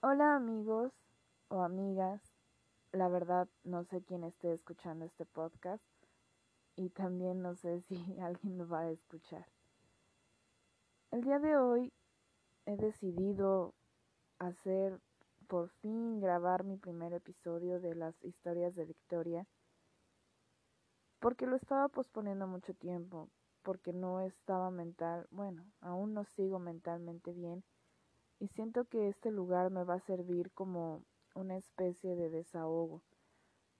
Hola amigos o amigas, la verdad no sé quién esté escuchando este podcast y también no sé si alguien lo va a escuchar. El día de hoy he decidido hacer por fin grabar mi primer episodio de las historias de Victoria porque lo estaba posponiendo mucho tiempo, porque no estaba mental, bueno, aún no sigo mentalmente bien y siento que este lugar me va a servir como una especie de desahogo,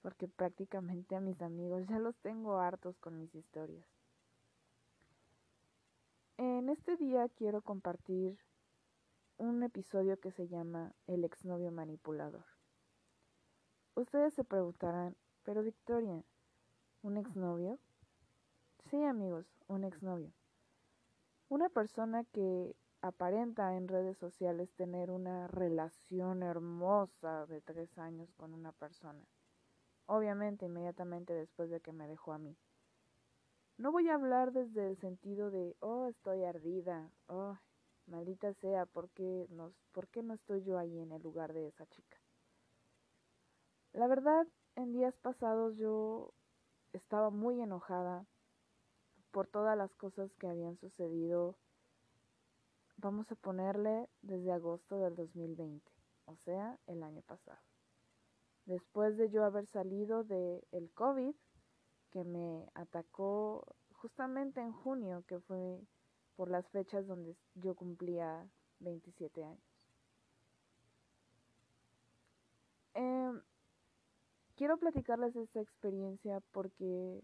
porque prácticamente a mis amigos ya los tengo hartos con mis historias. En este día quiero compartir un episodio que se llama El exnovio manipulador. Ustedes se preguntarán, pero Victoria, ¿un exnovio? Sí, amigos, un exnovio. Una persona que aparenta en redes sociales tener una relación hermosa de tres años con una persona. Obviamente inmediatamente después de que me dejó a mí. No voy a hablar desde el sentido de, oh, estoy ardida, oh, maldita sea, ¿por qué, no, ¿por qué no estoy yo ahí en el lugar de esa chica? La verdad, en días pasados yo estaba muy enojada por todas las cosas que habían sucedido vamos a ponerle desde agosto del 2020, o sea, el año pasado. Después de yo haber salido del el COVID, que me atacó justamente en junio, que fue por las fechas donde yo cumplía 27 años. Eh, quiero platicarles esta experiencia porque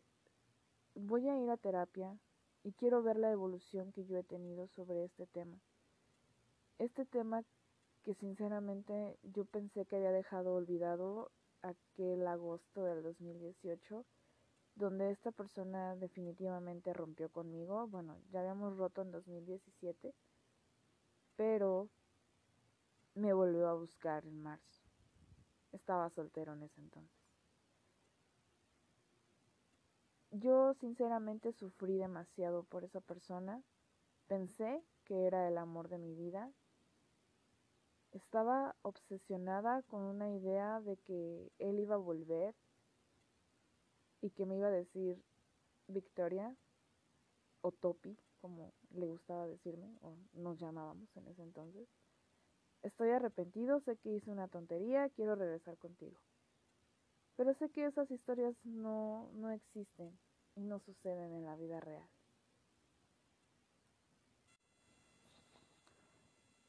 voy a ir a terapia y quiero ver la evolución que yo he tenido sobre este tema. Este tema que sinceramente yo pensé que había dejado olvidado aquel agosto del 2018, donde esta persona definitivamente rompió conmigo. Bueno, ya habíamos roto en 2017, pero me volvió a buscar en marzo. Estaba soltero en ese entonces. Yo sinceramente sufrí demasiado por esa persona. Pensé que era el amor de mi vida. Estaba obsesionada con una idea de que él iba a volver y que me iba a decir Victoria o Topi, como le gustaba decirme, o nos llamábamos en ese entonces. Estoy arrepentido, sé que hice una tontería, quiero regresar contigo. Pero sé que esas historias no, no existen no suceden en la vida real.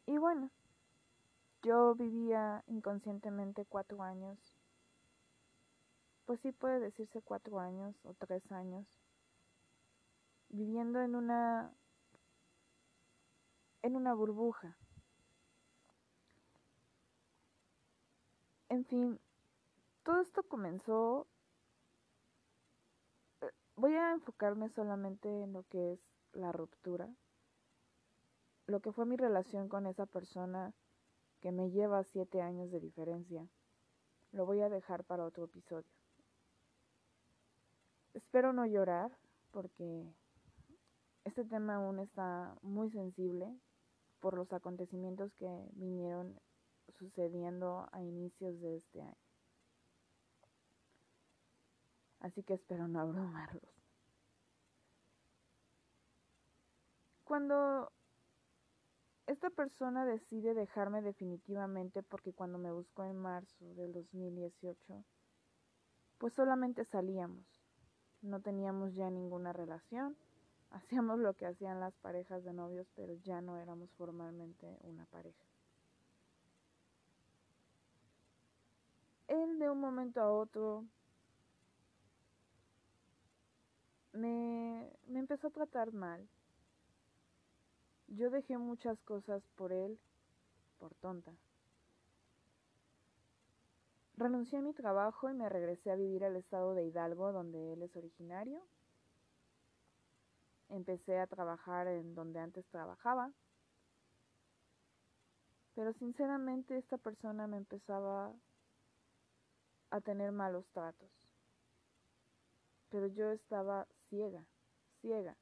Y bueno, yo vivía inconscientemente cuatro años, pues sí puede decirse cuatro años o tres años, viviendo en una en una burbuja. En fin, todo esto comenzó voy a enfocarme solamente en lo que es la ruptura, lo que fue mi relación con esa persona que me lleva siete años de diferencia. Lo voy a dejar para otro episodio. Espero no llorar porque este tema aún está muy sensible por los acontecimientos que vinieron sucediendo a inicios de este año así que espero no abrumarlos. Cuando esta persona decide dejarme definitivamente porque cuando me buscó en marzo del 2018, pues solamente salíamos, no teníamos ya ninguna relación, hacíamos lo que hacían las parejas de novios, pero ya no éramos formalmente una pareja. Él de un momento a otro me, me empezó a tratar mal. Yo dejé muchas cosas por él, por tonta. Renuncié a mi trabajo y me regresé a vivir al estado de Hidalgo, donde él es originario. Empecé a trabajar en donde antes trabajaba. Pero sinceramente esta persona me empezaba a tener malos tratos. Pero yo estaba ciega, ciega,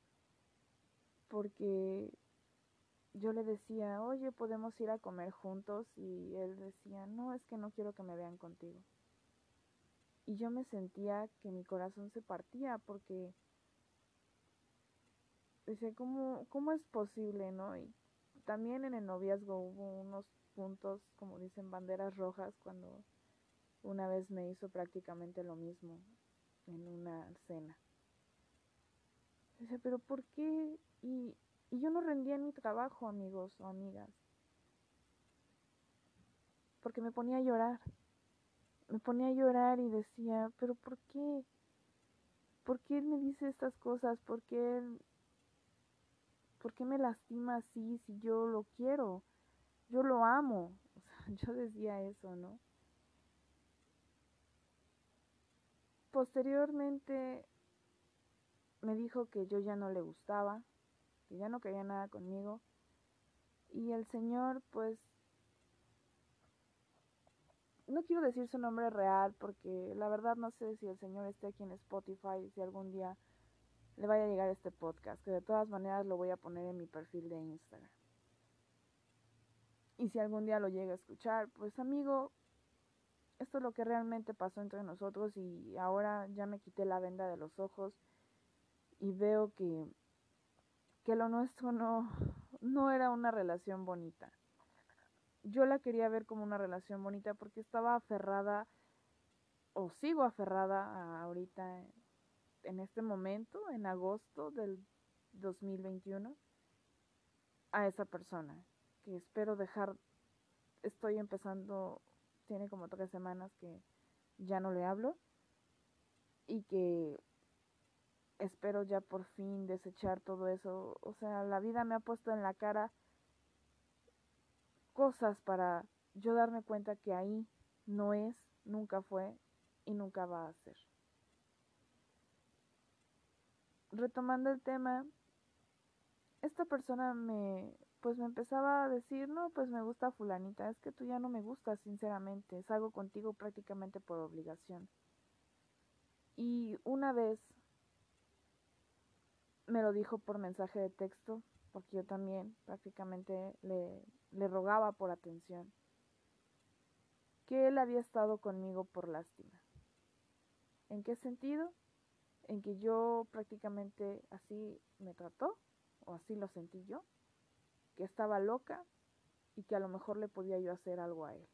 porque yo le decía, oye, podemos ir a comer juntos y él decía, no, es que no quiero que me vean contigo. Y yo me sentía que mi corazón se partía porque decía, ¿cómo, cómo es posible, no? Y también en el noviazgo hubo unos puntos, como dicen, banderas rojas cuando una vez me hizo prácticamente lo mismo en una cena. Dice, pero ¿por qué? Y, y yo no rendía en mi trabajo, amigos o amigas. Porque me ponía a llorar. Me ponía a llorar y decía, pero ¿por qué? ¿Por qué él me dice estas cosas? ¿Por qué él, por qué me lastima así si yo lo quiero? Yo lo amo. yo decía eso, ¿no? Posteriormente me dijo que yo ya no le gustaba, que ya no quería nada conmigo. Y el Señor, pues, no quiero decir su nombre real porque la verdad no sé si el Señor esté aquí en Spotify, si algún día le vaya a llegar este podcast, que de todas maneras lo voy a poner en mi perfil de Instagram. Y si algún día lo llega a escuchar, pues amigo, esto es lo que realmente pasó entre nosotros y ahora ya me quité la venda de los ojos y veo que, que lo nuestro no, no era una relación bonita. Yo la quería ver como una relación bonita porque estaba aferrada o sigo aferrada ahorita en este momento, en agosto del 2021, a esa persona que espero dejar, estoy empezando tiene como tres semanas que ya no le hablo y que espero ya por fin desechar todo eso. O sea, la vida me ha puesto en la cara cosas para yo darme cuenta que ahí no es, nunca fue y nunca va a ser. Retomando el tema, esta persona me pues me empezaba a decir, no, pues me gusta fulanita, es que tú ya no me gustas, sinceramente, salgo contigo prácticamente por obligación. Y una vez me lo dijo por mensaje de texto, porque yo también prácticamente le, le rogaba por atención, que él había estado conmigo por lástima. ¿En qué sentido? En que yo prácticamente así me trató, o así lo sentí yo que estaba loca y que a lo mejor le podía yo hacer algo a él.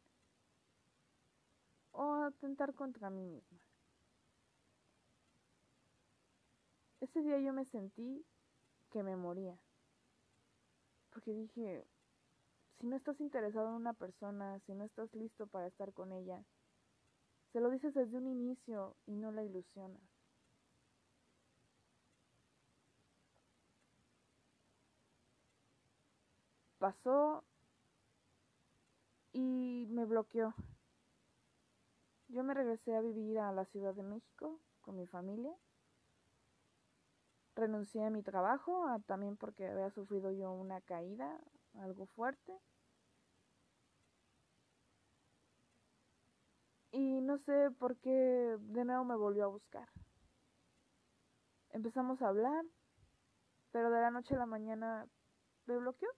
O atentar contra mí misma. Ese día yo me sentí que me moría. Porque dije, si no estás interesado en una persona, si no estás listo para estar con ella, se lo dices desde un inicio y no la ilusionas. Pasó y me bloqueó. Yo me regresé a vivir a la Ciudad de México con mi familia. Renuncié a mi trabajo, también porque había sufrido yo una caída, algo fuerte. Y no sé por qué de nuevo me volvió a buscar. Empezamos a hablar, pero de la noche a la mañana me bloqueó.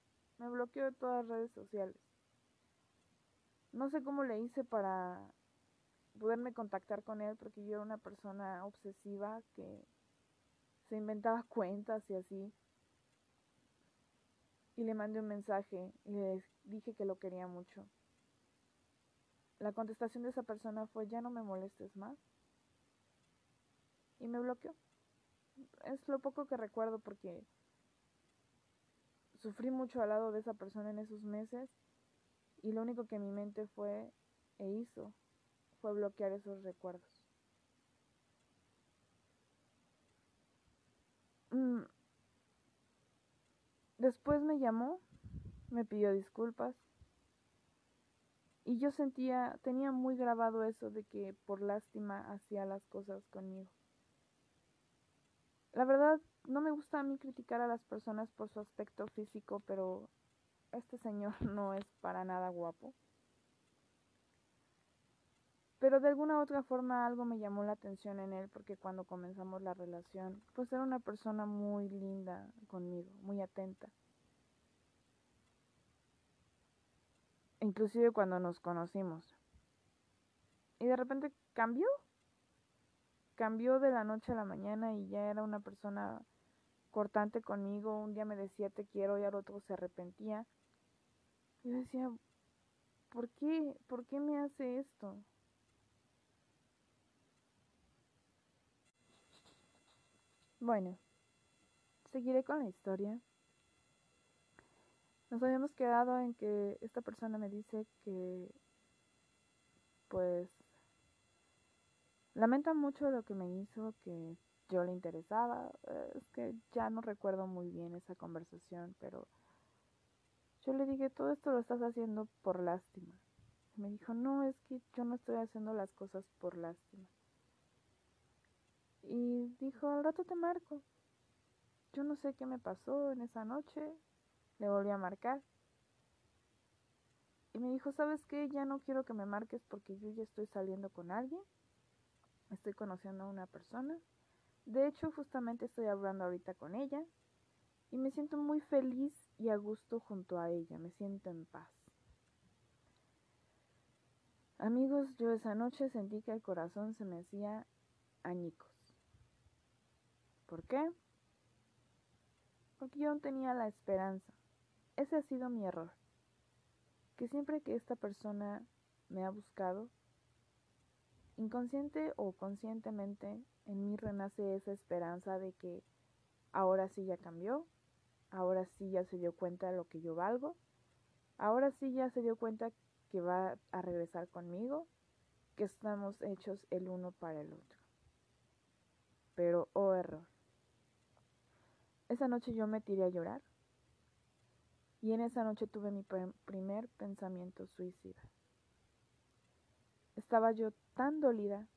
Me bloqueó de todas las redes sociales. No sé cómo le hice para poderme contactar con él porque yo era una persona obsesiva que se inventaba cuentas y así. Y le mandé un mensaje y le dije que lo quería mucho. La contestación de esa persona fue ya no me molestes más. Y me bloqueó. Es lo poco que recuerdo porque sufrí mucho al lado de esa persona en esos meses y lo único que mi mente fue e hizo fue bloquear esos recuerdos. Mm. Después me llamó, me pidió disculpas y yo sentía, tenía muy grabado eso de que por lástima hacía las cosas conmigo. La verdad, no me gusta a mí criticar a las personas por su aspecto físico, pero este señor no es para nada guapo. Pero de alguna u otra forma algo me llamó la atención en él porque cuando comenzamos la relación, pues era una persona muy linda conmigo, muy atenta. inclusive cuando nos conocimos. Y de repente cambió. Cambió de la noche a la mañana y ya era una persona cortante conmigo. Un día me decía te quiero y al otro se arrepentía. Yo decía, ¿por qué? ¿Por qué me hace esto? Bueno, seguiré con la historia. Nos habíamos quedado en que esta persona me dice que, pues, lamenta mucho lo que me hizo, que yo le interesaba. Eh, es que ya no recuerdo muy bien esa conversación, pero yo le dije, todo esto lo estás haciendo por lástima. me dijo, no, es que yo no estoy haciendo las cosas por lástima. Y dijo, al rato te marco. Yo no sé qué me pasó en esa noche, le volví a marcar. Y me dijo, ¿sabes qué? Ya no quiero que me marques porque yo ya estoy saliendo con alguien. Estoy conociendo a una persona. De hecho, justamente estoy hablando ahorita con ella. Y me siento muy feliz y a gusto junto a ella. Me siento en paz. Amigos, yo esa noche sentí que el corazón se me hacía añicos. ¿Por qué? Porque yo tenía la esperanza. Ese ha sido mi error. Que siempre que esta persona me ha buscado, inconsciente o conscientemente, en mí renace esa esperanza de que ahora sí ya cambió, ahora sí ya se dio cuenta de lo que yo valgo, ahora sí ya se dio cuenta que va a regresar conmigo, que estamos hechos el uno para el otro. Pero, oh error. Esa noche yo me tiré a llorar y en esa noche tuve mi primer pensamiento suicida. Estaba yo tan dolida,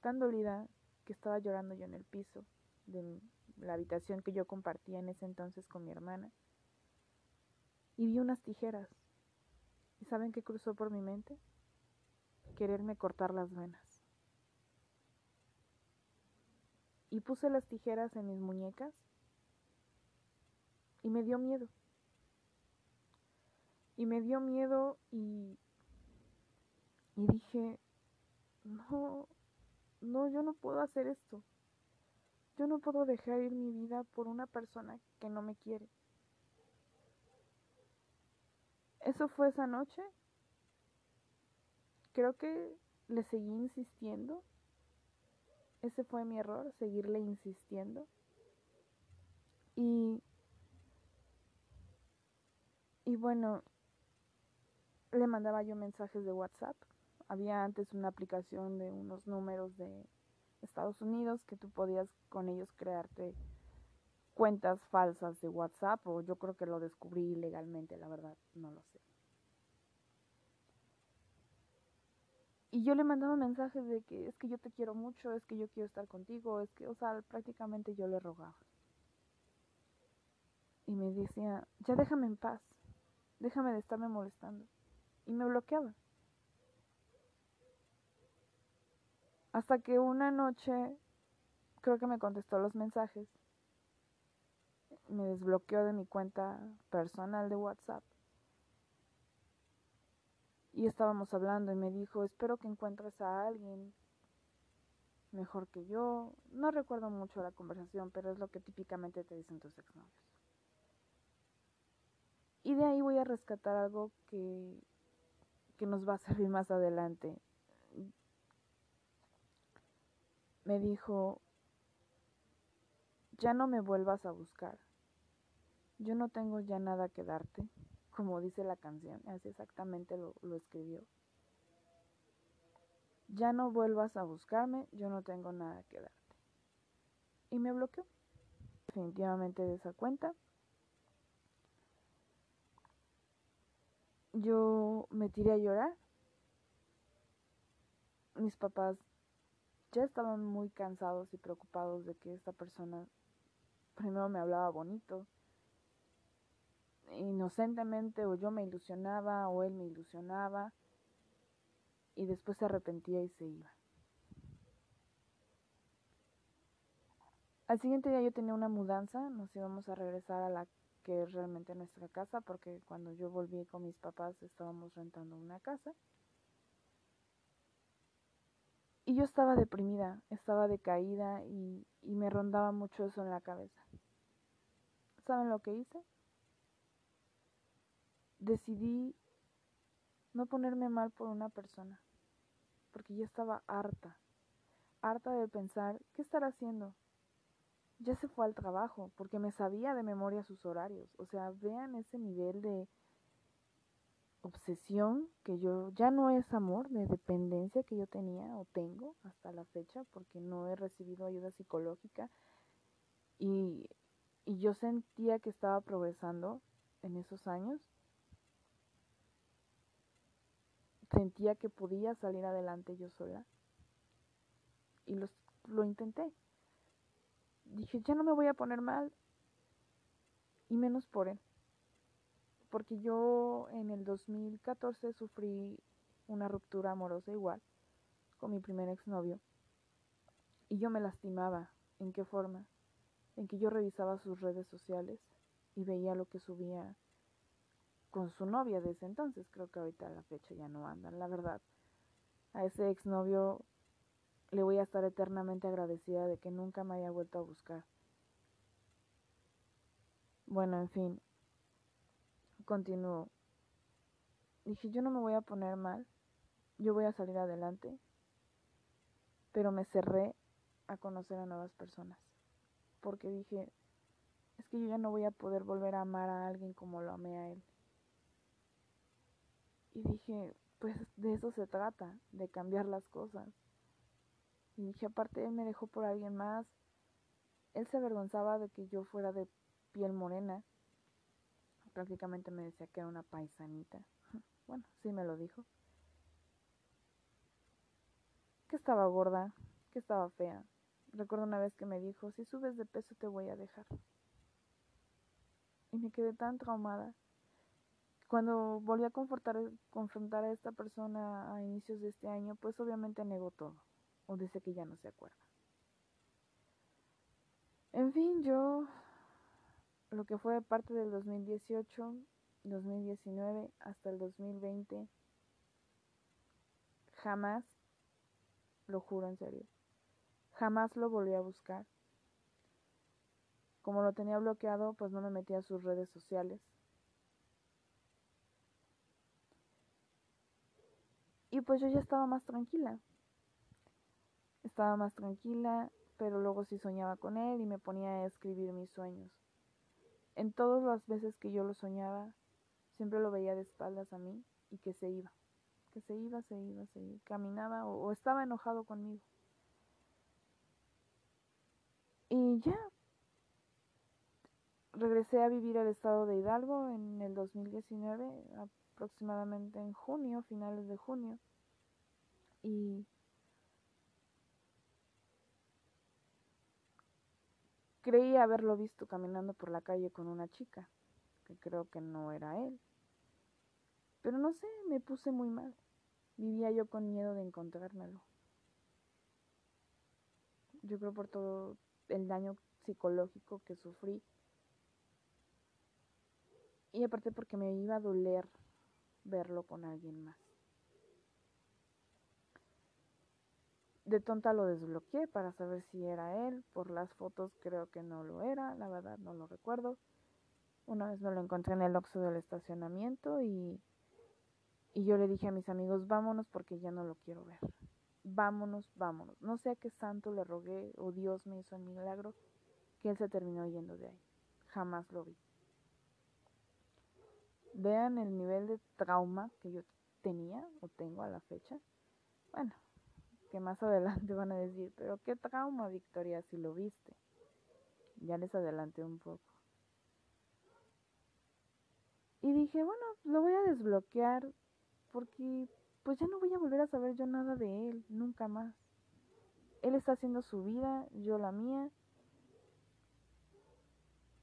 tan dolida que estaba llorando yo en el piso de la habitación que yo compartía en ese entonces con mi hermana. Y vi unas tijeras. ¿Y saben qué cruzó por mi mente? Quererme cortar las venas. Y puse las tijeras en mis muñecas y me dio miedo y me dio miedo y, y dije, no, no, yo no puedo hacer esto. Yo no puedo dejar ir mi vida por una persona que no me quiere. Eso fue esa noche. Creo que le seguí insistiendo. Ese fue mi error, seguirle insistiendo. Y, y bueno, le mandaba yo mensajes de WhatsApp. Había antes una aplicación de unos números de Estados Unidos que tú podías con ellos crearte cuentas falsas de WhatsApp o yo creo que lo descubrí ilegalmente, la verdad, no lo sé. Y yo le mandaba mensajes de que es que yo te quiero mucho, es que yo quiero estar contigo, es que, o sea, prácticamente yo le rogaba. Y me decía, ya déjame en paz, déjame de estarme molestando y me bloqueaba. Hasta que una noche creo que me contestó los mensajes, me desbloqueó de mi cuenta personal de WhatsApp. Y estábamos hablando y me dijo, espero que encuentres a alguien mejor que yo. No recuerdo mucho la conversación, pero es lo que típicamente te dicen tus exnovios. Y de ahí voy a rescatar algo que que nos va a servir más adelante. Me dijo, ya no me vuelvas a buscar. Yo no tengo ya nada que darte, como dice la canción, así exactamente lo, lo escribió. Ya no vuelvas a buscarme, yo no tengo nada que darte. Y me bloqueó definitivamente de esa cuenta. yo me tiré a llorar. Mis papás ya estaban muy cansados y preocupados de que esta persona primero me hablaba bonito, inocentemente, o yo me ilusionaba, o él me ilusionaba, y después se arrepentía y se iba. Al siguiente día yo tenía una mudanza, nos íbamos a regresar a la que es realmente nuestra casa, porque cuando yo volví con mis papás estábamos rentando una casa. Y yo estaba deprimida, estaba decaída y, y me rondaba mucho eso en la cabeza. ¿Saben lo que hice? Decidí no ponerme mal por una persona, porque yo estaba harta, harta de pensar, ¿qué estará haciendo? Ya se fue al trabajo, porque me sabía de memoria sus horarios. O sea, vean ese nivel de obsesión que yo, ya no es amor, de dependencia que yo tenía o tengo hasta la fecha, porque no he recibido ayuda psicológica. Y, y yo sentía que estaba progresando en esos años sentía que podía salir adelante yo sola. Y los, lo intenté. Dije, ya no me voy a poner mal. Y menos por él. Porque yo en el 2014 sufrí una ruptura amorosa igual con mi primer exnovio. Y yo me lastimaba. ¿En qué forma? En que yo revisaba sus redes sociales y veía lo que subía con su novia de ese entonces. Creo que ahorita a la fecha ya no andan, la verdad. A ese exnovio le voy a estar eternamente agradecida de que nunca me haya vuelto a buscar. Bueno, en fin, continúo. Dije, yo no me voy a poner mal, yo voy a salir adelante, pero me cerré a conocer a nuevas personas, porque dije, es que yo ya no voy a poder volver a amar a alguien como lo amé a él. Y dije, pues de eso se trata, de cambiar las cosas. Y dije, aparte él me dejó por alguien más. Él se avergonzaba de que yo fuera de piel morena. Prácticamente me decía que era una paisanita. Bueno, sí me lo dijo. Que estaba gorda, que estaba fea. Recuerdo una vez que me dijo, si subes de peso te voy a dejar. Y me quedé tan traumada cuando volví a confrontar a esta persona a inicios de este año, pues obviamente negó todo, o dice que ya no se acuerda. En fin, yo, lo que fue parte del 2018, 2019 hasta el 2020, jamás, lo juro en serio, jamás lo volví a buscar. Como lo tenía bloqueado, pues no me metí a sus redes sociales Y pues yo ya estaba más tranquila. Estaba más tranquila, pero luego sí soñaba con él y me ponía a escribir mis sueños. En todas las veces que yo lo soñaba, siempre lo veía de espaldas a mí y que se iba. Que se iba, se iba, se iba. Caminaba o, o estaba enojado conmigo. Y ya, regresé a vivir al estado de Hidalgo en el 2019, aproximadamente en junio, finales de junio. Y creí haberlo visto caminando por la calle con una chica, que creo que no era él. Pero no sé, me puse muy mal. Vivía yo con miedo de encontrármelo. Yo creo por todo el daño psicológico que sufrí. Y aparte porque me iba a doler verlo con alguien más. De tonta lo desbloqueé para saber si era él. Por las fotos creo que no lo era, la verdad no lo recuerdo. Una vez me lo encontré en el oxo del estacionamiento y, y yo le dije a mis amigos, vámonos porque ya no lo quiero ver. Vámonos, vámonos. No sé a qué santo le rogué o Dios me hizo el milagro que él se terminó yendo de ahí. Jamás lo vi. Vean el nivel de trauma que yo tenía o tengo a la fecha. Bueno, que más adelante van a decir, pero qué trauma, Victoria, si lo viste. Ya les adelanté un poco. Y dije, bueno, lo voy a desbloquear porque pues ya no voy a volver a saber yo nada de él, nunca más. Él está haciendo su vida, yo la mía.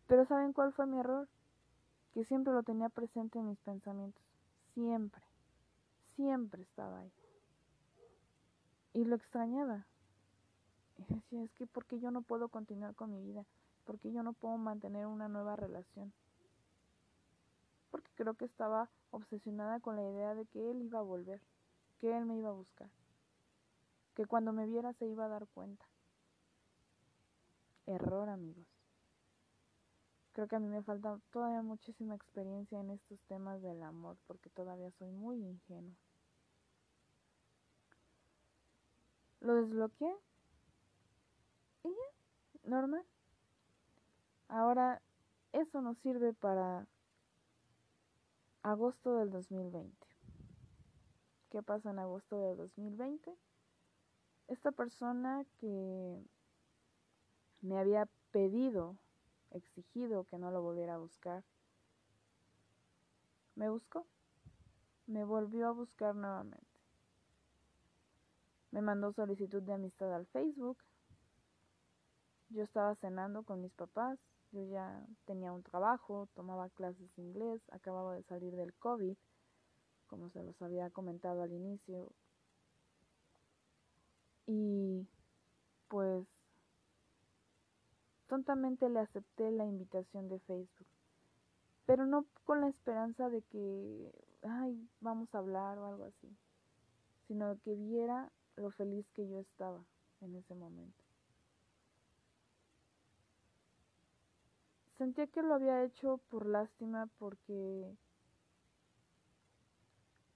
Pero ¿saben cuál fue mi error? que siempre lo tenía presente en mis pensamientos, siempre, siempre estaba ahí. Y lo extrañaba. Y decía, es que porque yo no puedo continuar con mi vida, porque yo no puedo mantener una nueva relación. creo que estaba obsesionada con la idea de que él iba a volver, que él me iba a buscar, que cuando me viera se iba a dar cuenta. Error, amigos. Creo que a mí me falta todavía muchísima experiencia en estos temas del amor porque todavía soy muy ingenua. Lo desbloqueé y ya, normal. Ahora, eso nos sirve para agosto del 2020. ¿Qué pasa en agosto del 2020? Esta persona que me había pedido, exigido que no lo volviera a buscar, me buscó, me volvió a buscar nuevamente. Me mandó solicitud de amistad al Facebook. Yo estaba cenando con mis papás, yo ya tenía un trabajo, tomaba clases de inglés, acababa de salir del COVID, como se los había comentado al inicio. Y pues tontamente le acepté la invitación de Facebook, pero no con la esperanza de que, ay, vamos a hablar o algo así, sino que viera lo feliz que yo estaba en ese momento. Sentía que lo había hecho por lástima porque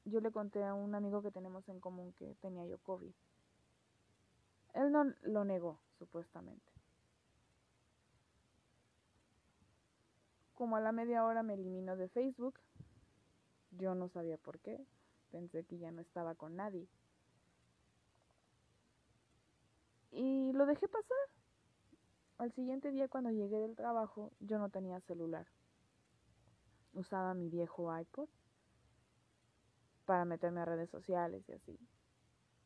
yo le conté a un amigo que tenemos en común que tenía yo COVID. Él no lo negó, supuestamente. Como a la media hora me eliminó de Facebook, yo no sabía por qué, pensé que ya no estaba con nadie. Y lo dejé pasar. Al siguiente día cuando llegué del trabajo yo no tenía celular. Usaba mi viejo iPod para meterme a redes sociales y así.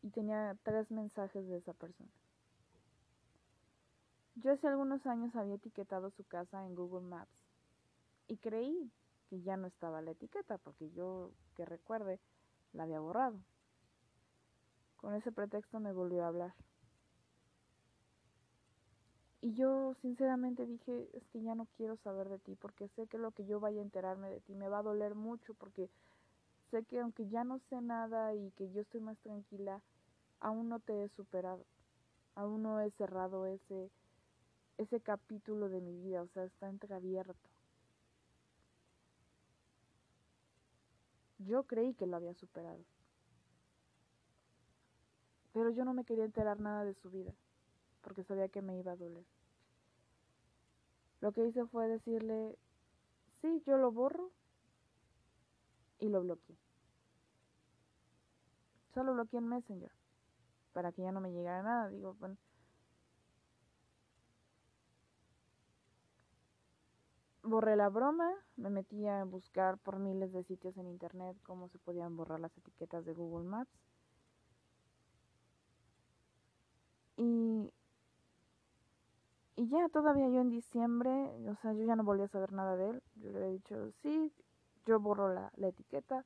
Y tenía tres mensajes de esa persona. Yo hace algunos años había etiquetado su casa en Google Maps y creí que ya no estaba la etiqueta porque yo, que recuerde, la había borrado. Con ese pretexto me volvió a hablar. Y yo sinceramente dije, es que ya no quiero saber de ti porque sé que lo que yo vaya a enterarme de ti me va a doler mucho porque sé que aunque ya no sé nada y que yo estoy más tranquila, aún no te he superado. Aún no he cerrado ese ese capítulo de mi vida, o sea, está entreabierto. Yo creí que lo había superado. Pero yo no me quería enterar nada de su vida porque sabía que me iba a doler. Lo que hice fue decirle, sí, yo lo borro y lo bloqueé. Solo bloqueé en Messenger para que ya no me llegara nada. Digo, bueno, borré la broma, me metí a buscar por miles de sitios en internet cómo se podían borrar las etiquetas de Google Maps. Y y ya todavía yo en diciembre, o sea, yo ya no volví a saber nada de él. Yo le he dicho, sí, yo borro la, etiqueta,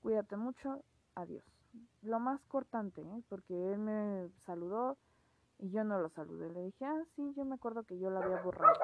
cuídate mucho, adiós. Lo más cortante, ¿eh? porque él me saludó y yo no lo saludé. Le dije, ah, sí, yo me acuerdo que yo lo había borrado.